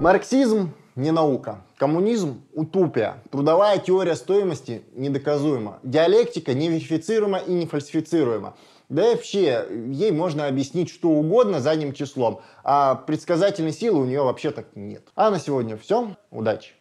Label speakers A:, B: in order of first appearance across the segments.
A: Марксизм не наука. Коммунизм – утопия. Трудовая теория стоимости недоказуема. Диалектика не верифицируема и не фальсифицируема. Да и вообще, ей можно объяснить что угодно задним числом, а предсказательной силы у нее вообще так нет. А на сегодня все. Удачи!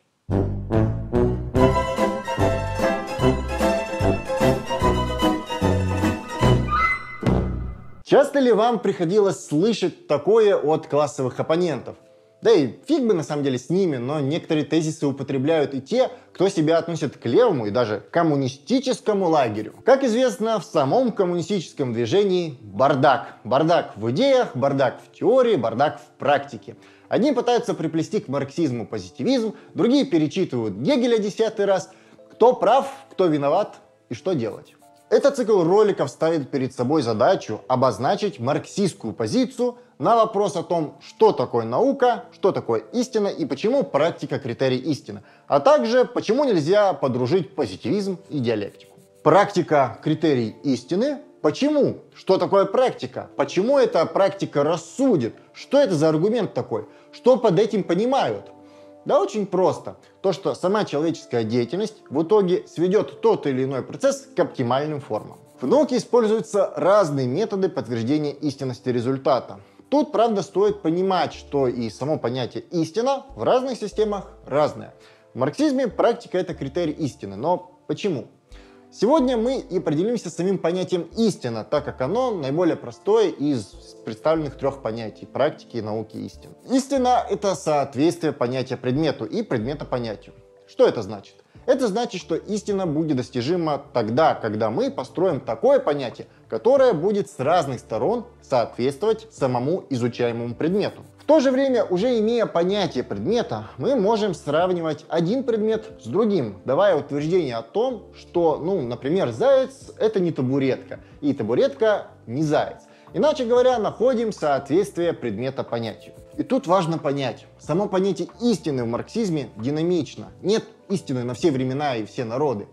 A: Часто ли вам приходилось слышать такое от классовых оппонентов? Да и фиг бы на самом деле с ними, но некоторые тезисы употребляют и те, кто себя относит к левому и даже коммунистическому лагерю. Как известно, в самом коммунистическом движении бардак. Бардак в идеях, бардак в теории, бардак в практике. Одни пытаются приплести к марксизму позитивизм, другие перечитывают Гегеля десятый раз. Кто прав, кто виноват и что делать. Этот цикл роликов ставит перед собой задачу обозначить марксистскую позицию на вопрос о том, что такое наука, что такое истина и почему практика критерий истины, а также почему нельзя подружить позитивизм и диалектику. Практика критерий истины. Почему? Что такое практика? Почему эта практика рассудит? Что это за аргумент такой? Что под этим понимают? Да очень просто. То, что сама человеческая деятельность в итоге сведет тот или иной процесс к оптимальным формам. В науке используются разные методы подтверждения истинности результата. Тут, правда, стоит понимать, что и само понятие «истина» в разных системах разное. В марксизме практика — это критерий истины. Но почему? Сегодня мы и определимся самим понятием истина, так как оно наиболее простое из представленных трех понятий – практики, науки, истины. Истина – это соответствие понятия предмету и предмета понятию. Что это значит? Это значит, что истина будет достижима тогда, когда мы построим такое понятие, которое будет с разных сторон соответствовать самому изучаемому предмету то же время, уже имея понятие предмета, мы можем сравнивать один предмет с другим, давая утверждение о том, что, ну, например, заяц — это не табуретка, и табуретка — не заяц. Иначе говоря, находим соответствие предмета понятию. И тут важно понять, само понятие истины в марксизме динамично. Нет истины на все времена и все народы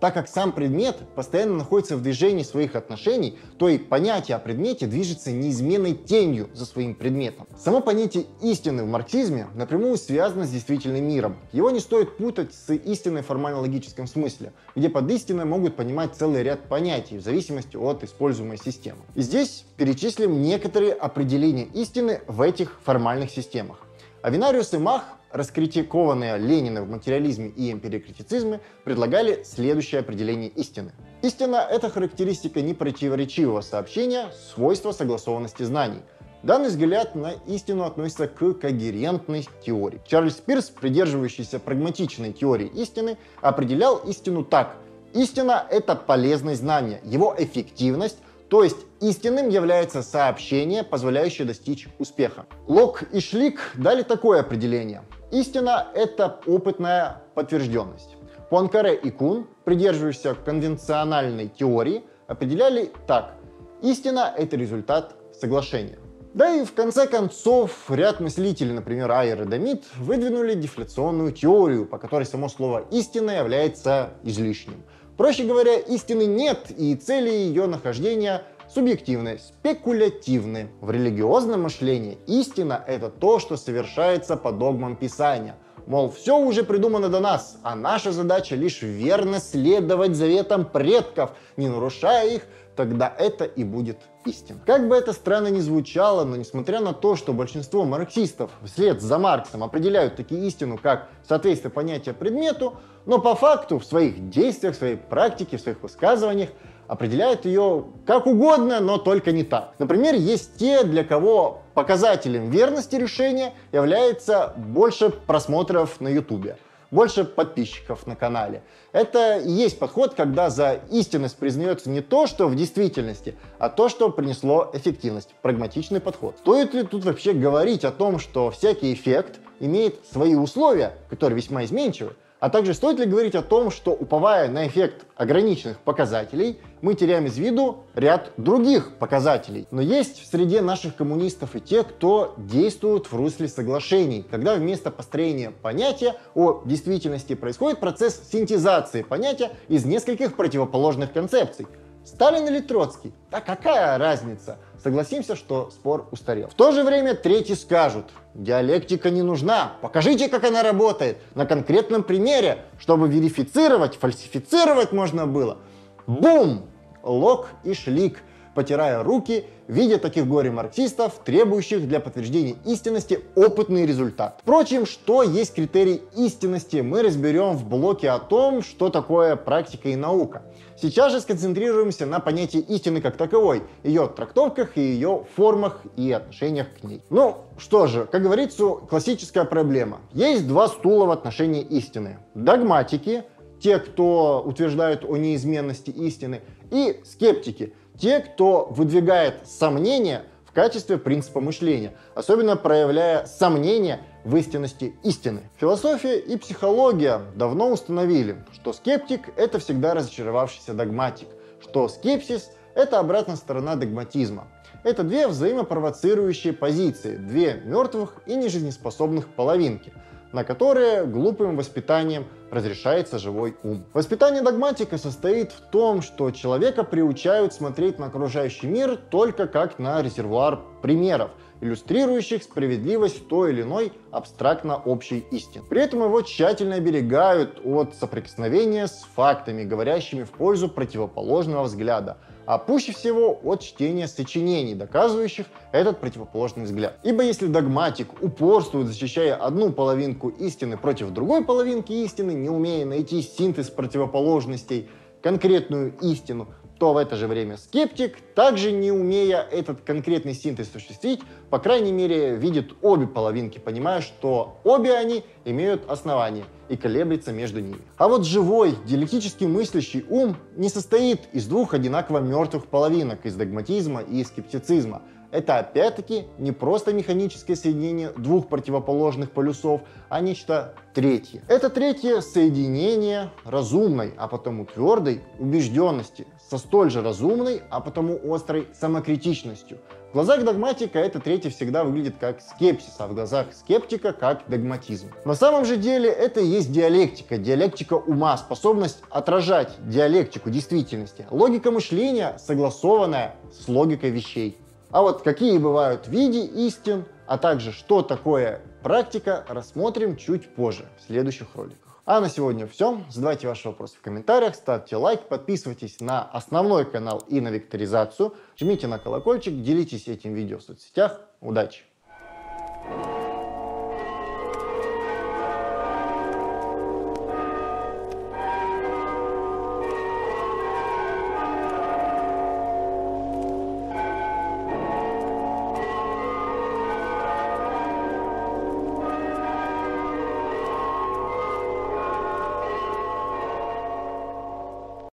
A: так как сам предмет постоянно находится в движении своих отношений, то и понятие о предмете движется неизменной тенью за своим предметом. Само понятие истины в марксизме напрямую связано с действительным миром. Его не стоит путать с истиной в формально-логическом смысле, где под истиной могут понимать целый ряд понятий в зависимости от используемой системы. И здесь перечислим некоторые определения истины в этих формальных системах. Авинариус и Мах раскритикованные Лениным в материализме и эмпирикритицизме, предлагали следующее определение истины. Истина — это характеристика непротиворечивого сообщения, свойства согласованности знаний. Данный взгляд на истину относится к когерентной теории. Чарльз Пирс, придерживающийся прагматичной теории истины, определял истину так. Истина — это полезность знания, его эффективность, то есть истинным является сообщение, позволяющее достичь успеха. Лок и Шлик дали такое определение. Истина — это опытная подтвержденность. Пуанкаре и Кун, придерживающиеся конвенциональной теории, определяли так. Истина — это результат соглашения. Да и в конце концов ряд мыслителей, например, Айер и Демид, выдвинули дефляционную теорию, по которой само слово «истина» является излишним. Проще говоря, истины нет, и цели ее нахождения субъективны, спекулятивны. В религиозном мышлении истина — это то, что совершается по догмам Писания. Мол, все уже придумано до нас, а наша задача лишь верно следовать заветам предков, не нарушая их, тогда это и будет истина. Как бы это странно ни звучало, но несмотря на то, что большинство марксистов вслед за Марксом определяют такие истину, как соответствие понятия предмету, но по факту в своих действиях, в своей практике, в своих высказываниях определяют ее как угодно, но только не так. Например, есть те, для кого показателем верности решения является больше просмотров на YouTube, больше подписчиков на канале. Это и есть подход, когда за истинность признается не то, что в действительности, а то, что принесло эффективность. Прагматичный подход. Стоит ли тут вообще говорить о том, что всякий эффект имеет свои условия, которые весьма изменчивы? А также стоит ли говорить о том, что уповая на эффект ограниченных показателей, мы теряем из виду ряд других показателей. Но есть в среде наших коммунистов и те, кто действует в русле соглашений, когда вместо построения понятия о действительности происходит процесс синтезации понятия из нескольких противоположных концепций. Сталин или Троцкий? Да какая разница? Согласимся, что спор устарел. В то же время третьи скажут, диалектика не нужна, покажите, как она работает на конкретном примере, чтобы верифицировать, фальсифицировать можно было. Бум! Лок и шлик – потирая руки, видя таких горе-марксистов, требующих для подтверждения истинности опытный результат. Впрочем, что есть критерий истинности, мы разберем в блоке о том, что такое практика и наука. Сейчас же сконцентрируемся на понятии истины как таковой, ее трактовках и ее формах и отношениях к ней. Ну, что же, как говорится, классическая проблема. Есть два стула в отношении истины. Догматики, те, кто утверждают о неизменности истины, и скептики, те, кто выдвигает сомнения в качестве принципа мышления, особенно проявляя сомнения в истинности истины. Философия и психология давно установили, что скептик — это всегда разочаровавшийся догматик, что скепсис — это обратная сторона догматизма. Это две взаимопровоцирующие позиции, две мертвых и нежизнеспособных половинки — на которые глупым воспитанием разрешается живой ум. Воспитание догматика состоит в том, что человека приучают смотреть на окружающий мир только как на резервуар примеров, иллюстрирующих справедливость той или иной абстрактно общей истины. При этом его тщательно оберегают от соприкосновения с фактами, говорящими в пользу противоположного взгляда – а пуще всего от чтения сочинений, доказывающих этот противоположный взгляд. Ибо если догматик упорствует, защищая одну половинку истины против другой половинки истины, не умея найти синтез противоположностей, конкретную истину, то в это же время скептик, также не умея этот конкретный синтез осуществить, по крайней мере, видит обе половинки, понимая, что обе они имеют основания и колеблется между ними. А вот живой, диалектически мыслящий ум не состоит из двух одинаково мертвых половинок, из догматизма и скептицизма, это опять-таки не просто механическое соединение двух противоположных полюсов, а нечто третье. Это третье соединение разумной, а потому твердой убежденности со столь же разумной, а потому острой самокритичностью. В глазах догматика это третье всегда выглядит как скепсис, а в глазах скептика как догматизм. На самом же деле это и есть диалектика, диалектика ума, способность отражать диалектику действительности. Логика мышления согласованная с логикой вещей. А вот какие бывают виды истин, а также что такое практика, рассмотрим чуть позже в следующих роликах. А на сегодня все. Задавайте ваши вопросы в комментариях, ставьте лайк, подписывайтесь на основной канал и на векторизацию, жмите на колокольчик, делитесь этим видео в соцсетях. Удачи!